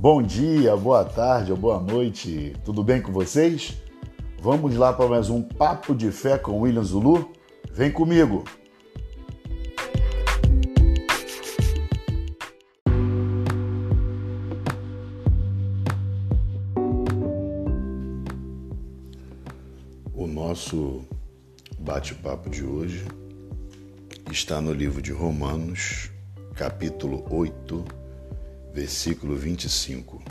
Bom dia, boa tarde ou boa noite, tudo bem com vocês? Vamos lá para mais um Papo de Fé com William Zulu? Vem comigo! O nosso bate-papo de hoje está no livro de Romanos, capítulo 8 versículo 25,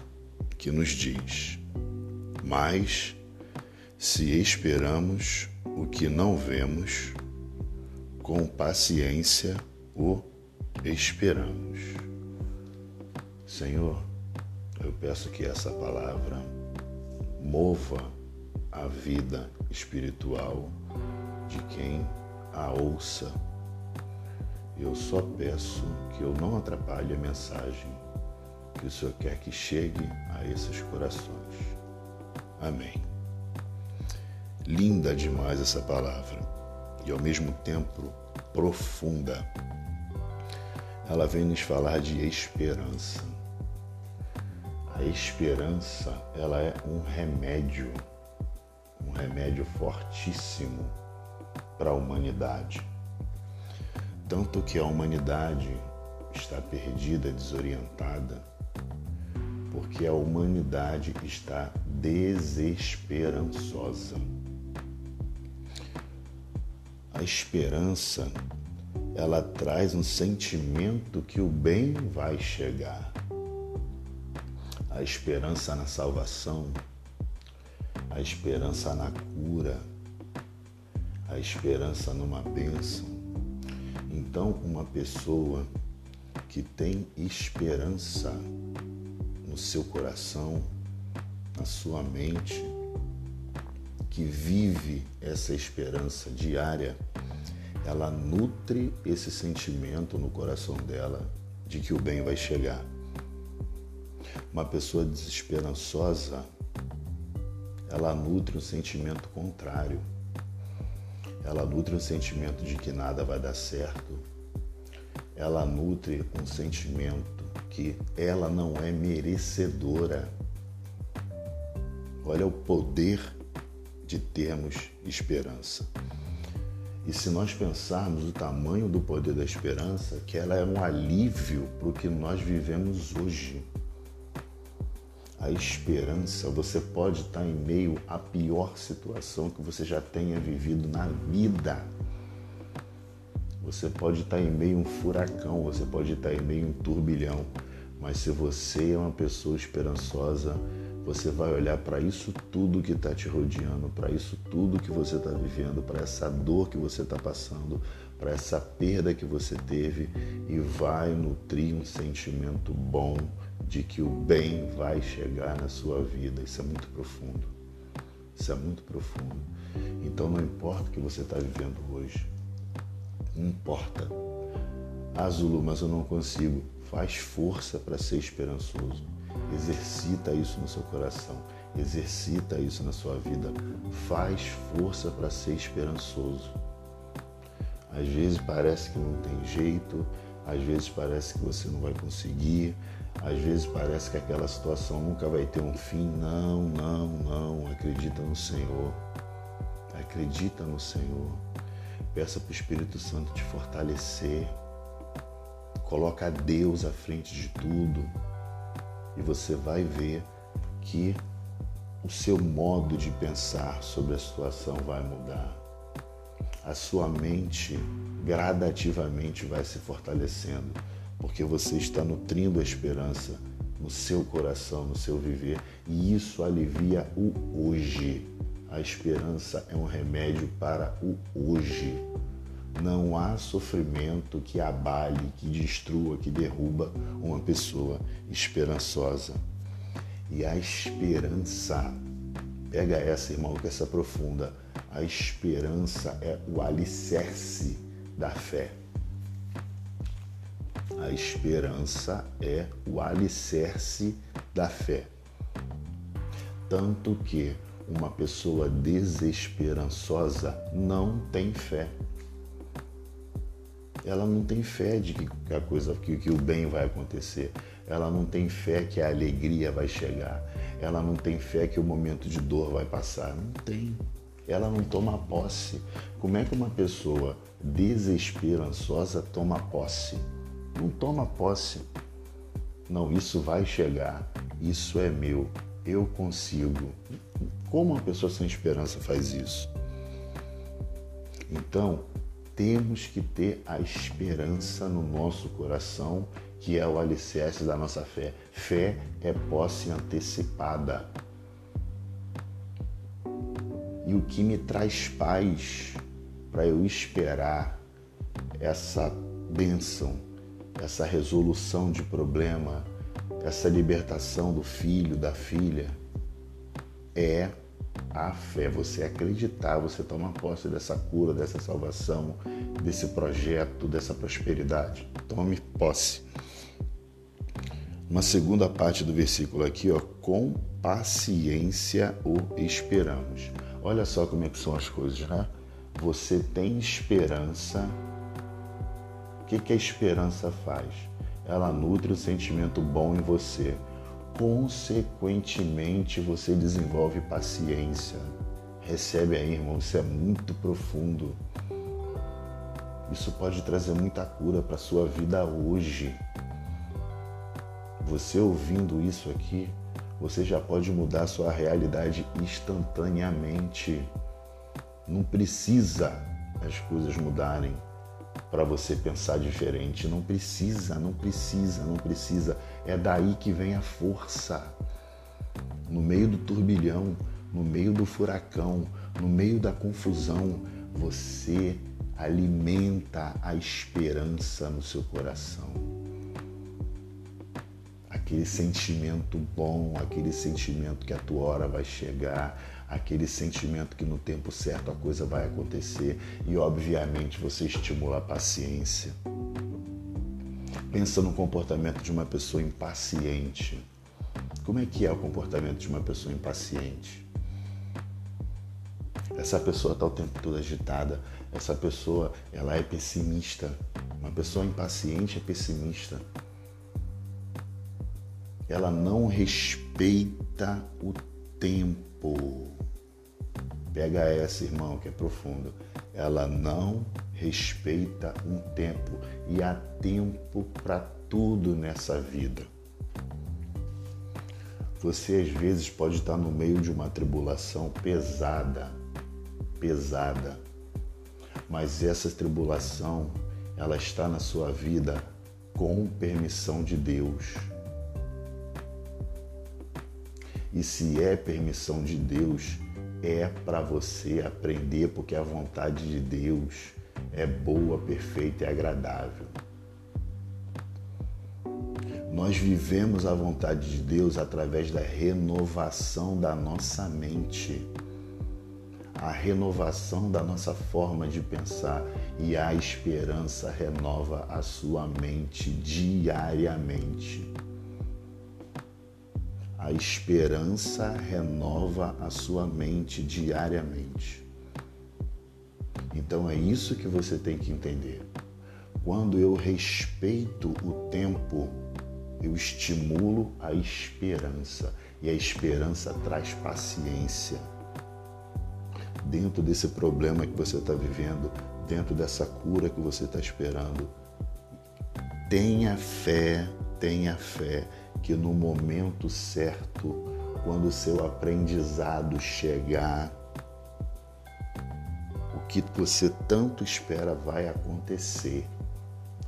que nos diz: Mas se esperamos o que não vemos, com paciência o esperamos. Senhor, eu peço que essa palavra mova a vida espiritual de quem a ouça. Eu só peço que eu não atrapalhe a mensagem que o Senhor quer que chegue a esses corações. Amém. Linda demais essa palavra e ao mesmo tempo profunda. Ela vem nos falar de esperança. A esperança, ela é um remédio, um remédio fortíssimo para a humanidade. Tanto que a humanidade está perdida, desorientada, porque a humanidade está desesperançosa. A esperança, ela traz um sentimento que o bem vai chegar. A esperança na salvação, a esperança na cura, a esperança numa bênção. Então, uma pessoa que tem esperança no seu coração, na sua mente, que vive essa esperança diária, ela nutre esse sentimento no coração dela de que o bem vai chegar. Uma pessoa desesperançosa, ela nutre um sentimento contrário. Ela nutre um sentimento de que nada vai dar certo. Ela nutre um sentimento que ela não é merecedora. Olha o poder de termos esperança. E se nós pensarmos o tamanho do poder da esperança, que ela é um alívio para o que nós vivemos hoje. A esperança, você pode estar em meio à pior situação que você já tenha vivido na vida. Você pode estar em meio a um furacão, você pode estar em meio a um turbilhão, mas se você é uma pessoa esperançosa, você vai olhar para isso tudo que está te rodeando, para isso tudo que você está vivendo, para essa dor que você está passando, para essa perda que você teve e vai nutrir um sentimento bom de que o bem vai chegar na sua vida. Isso é muito profundo. Isso é muito profundo. Então não importa o que você está vivendo hoje, importa. Ah, Zulu, mas eu não consigo. Faz força para ser esperançoso. Exercita isso no seu coração. Exercita isso na sua vida. Faz força para ser esperançoso. Às vezes parece que não tem jeito, às vezes parece que você não vai conseguir, às vezes parece que aquela situação nunca vai ter um fim. Não, não, não. Acredita no Senhor. Acredita no Senhor. Peça para o Espírito Santo te fortalecer. Coloca Deus à frente de tudo e você vai ver que o seu modo de pensar sobre a situação vai mudar. A sua mente gradativamente vai se fortalecendo, porque você está nutrindo a esperança no seu coração, no seu viver, e isso alivia o hoje. A esperança é um remédio para o hoje. Não há sofrimento que abale, que destrua, que derruba uma pessoa esperançosa. E a esperança, pega essa, irmão, que essa profunda. A esperança é o alicerce da fé. A esperança é o alicerce da fé. Tanto que uma pessoa desesperançosa não tem fé ela não tem fé de que a coisa, que, que o bem vai acontecer. ela não tem fé que a alegria vai chegar, ela não tem fé que o momento de dor vai passar. Não tem. Ela não toma posse. Como é que uma pessoa desesperançosa toma posse? Não toma posse. Não, isso vai chegar, isso é meu, eu consigo. Como uma pessoa sem esperança faz isso? Então, temos que ter a esperança no nosso coração, que é o alicerce da nossa fé. Fé é posse antecipada. E o que me traz paz para eu esperar essa bênção, essa resolução de problema, essa libertação do filho, da filha, é a fé, você acreditar, você tomar posse dessa cura, dessa salvação, desse projeto, dessa prosperidade. Tome posse. Uma segunda parte do versículo aqui, ó, com paciência o esperamos. Olha só como é que são as coisas, né? Você tem esperança. O que, que a esperança faz? Ela nutre o sentimento bom em você consequentemente você desenvolve paciência. Recebe aí, irmão, isso é muito profundo. Isso pode trazer muita cura para sua vida hoje. Você ouvindo isso aqui, você já pode mudar sua realidade instantaneamente. Não precisa as coisas mudarem para você pensar diferente. Não precisa, não precisa, não precisa. É daí que vem a força. No meio do turbilhão, no meio do furacão, no meio da confusão, você alimenta a esperança no seu coração. Aquele sentimento bom, aquele sentimento que a tua hora vai chegar, aquele sentimento que no tempo certo a coisa vai acontecer e, obviamente, você estimula a paciência. Pensa no comportamento de uma pessoa impaciente. Como é que é o comportamento de uma pessoa impaciente? Essa pessoa está o tempo todo agitada. Essa pessoa, ela é pessimista. Uma pessoa impaciente é pessimista. Ela não respeita o tempo. Pega essa, irmão, que é profundo. Ela não respeita um tempo e há tempo para tudo nessa vida. Você às vezes pode estar no meio de uma tribulação pesada, pesada, mas essa tribulação ela está na sua vida com permissão de Deus. E se é permissão de Deus, é para você aprender, porque a vontade de Deus é boa, perfeita e agradável. Nós vivemos a vontade de Deus através da renovação da nossa mente, a renovação da nossa forma de pensar e a esperança renova a sua mente diariamente. A esperança renova a sua mente diariamente. Então é isso que você tem que entender. Quando eu respeito o tempo, eu estimulo a esperança e a esperança traz paciência. Dentro desse problema que você está vivendo, dentro dessa cura que você está esperando, tenha fé, tenha fé que no momento certo, quando o seu aprendizado chegar, o que você tanto espera vai acontecer.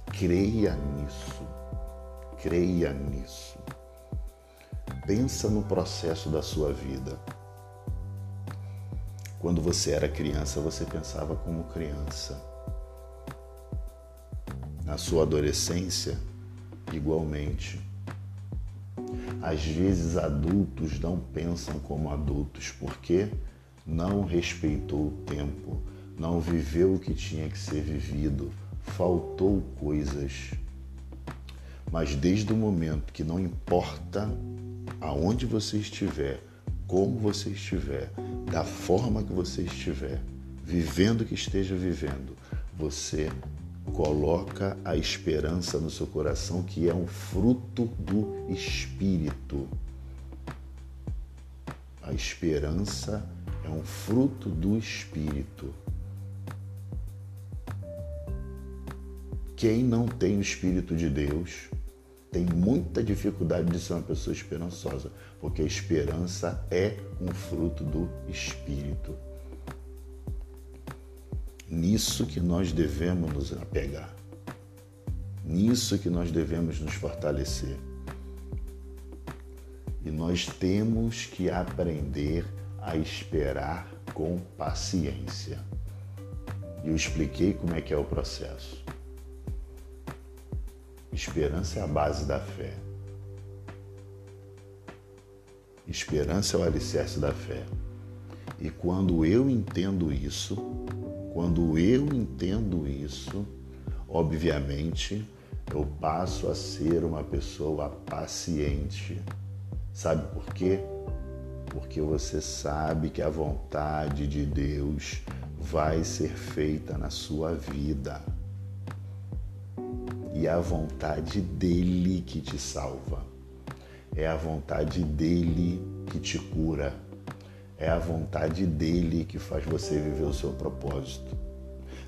Creia nisso. Creia nisso. Pensa no processo da sua vida. Quando você era criança, você pensava como criança. Na sua adolescência, igualmente às vezes adultos não pensam como adultos porque não respeitou o tempo, não viveu o que tinha que ser vivido, faltou coisas. Mas desde o momento que não importa aonde você estiver, como você estiver, da forma que você estiver, vivendo o que esteja vivendo, você Coloca a esperança no seu coração, que é um fruto do Espírito. A esperança é um fruto do Espírito. Quem não tem o Espírito de Deus tem muita dificuldade de ser uma pessoa esperançosa, porque a esperança é um fruto do Espírito. Nisso que nós devemos nos apegar. Nisso que nós devemos nos fortalecer. E nós temos que aprender a esperar com paciência. E eu expliquei como é que é o processo. Esperança é a base da fé. Esperança é o alicerce da fé. E quando eu entendo isso, quando eu entendo isso, obviamente eu passo a ser uma pessoa paciente. Sabe por quê? Porque você sabe que a vontade de Deus vai ser feita na sua vida e é a vontade dele que te salva. É a vontade dele que te cura. É a vontade dele que faz você viver o seu propósito.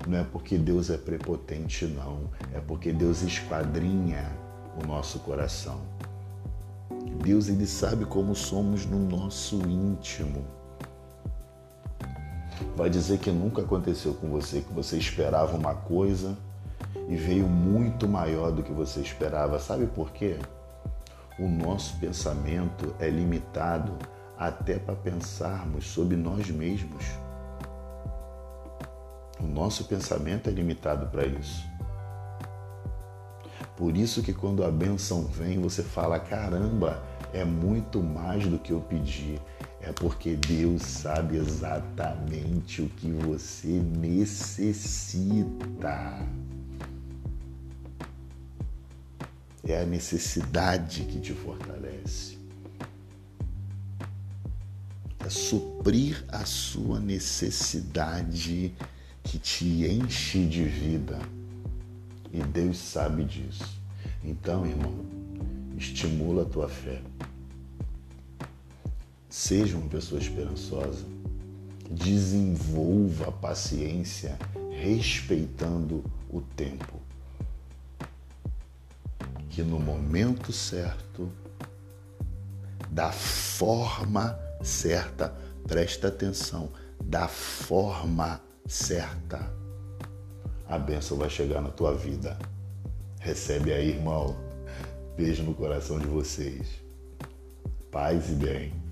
Não é porque Deus é prepotente, não. É porque Deus esquadrinha o nosso coração. Deus ele sabe como somos no nosso íntimo. Vai dizer que nunca aconteceu com você, que você esperava uma coisa e veio muito maior do que você esperava. Sabe por quê? O nosso pensamento é limitado até para pensarmos sobre nós mesmos. O nosso pensamento é limitado para isso. Por isso que quando a benção vem, você fala: caramba, é muito mais do que eu pedi. É porque Deus sabe exatamente o que você necessita. É a necessidade que te fortalece. É suprir a sua necessidade que te enche de vida. E Deus sabe disso. Então, irmão, estimula a tua fé. Seja uma pessoa esperançosa. Desenvolva a paciência respeitando o tempo que no momento certo, da forma certa, presta atenção, da forma certa, a bênção vai chegar na tua vida. Recebe aí, irmão. Beijo no coração de vocês. Paz e bem.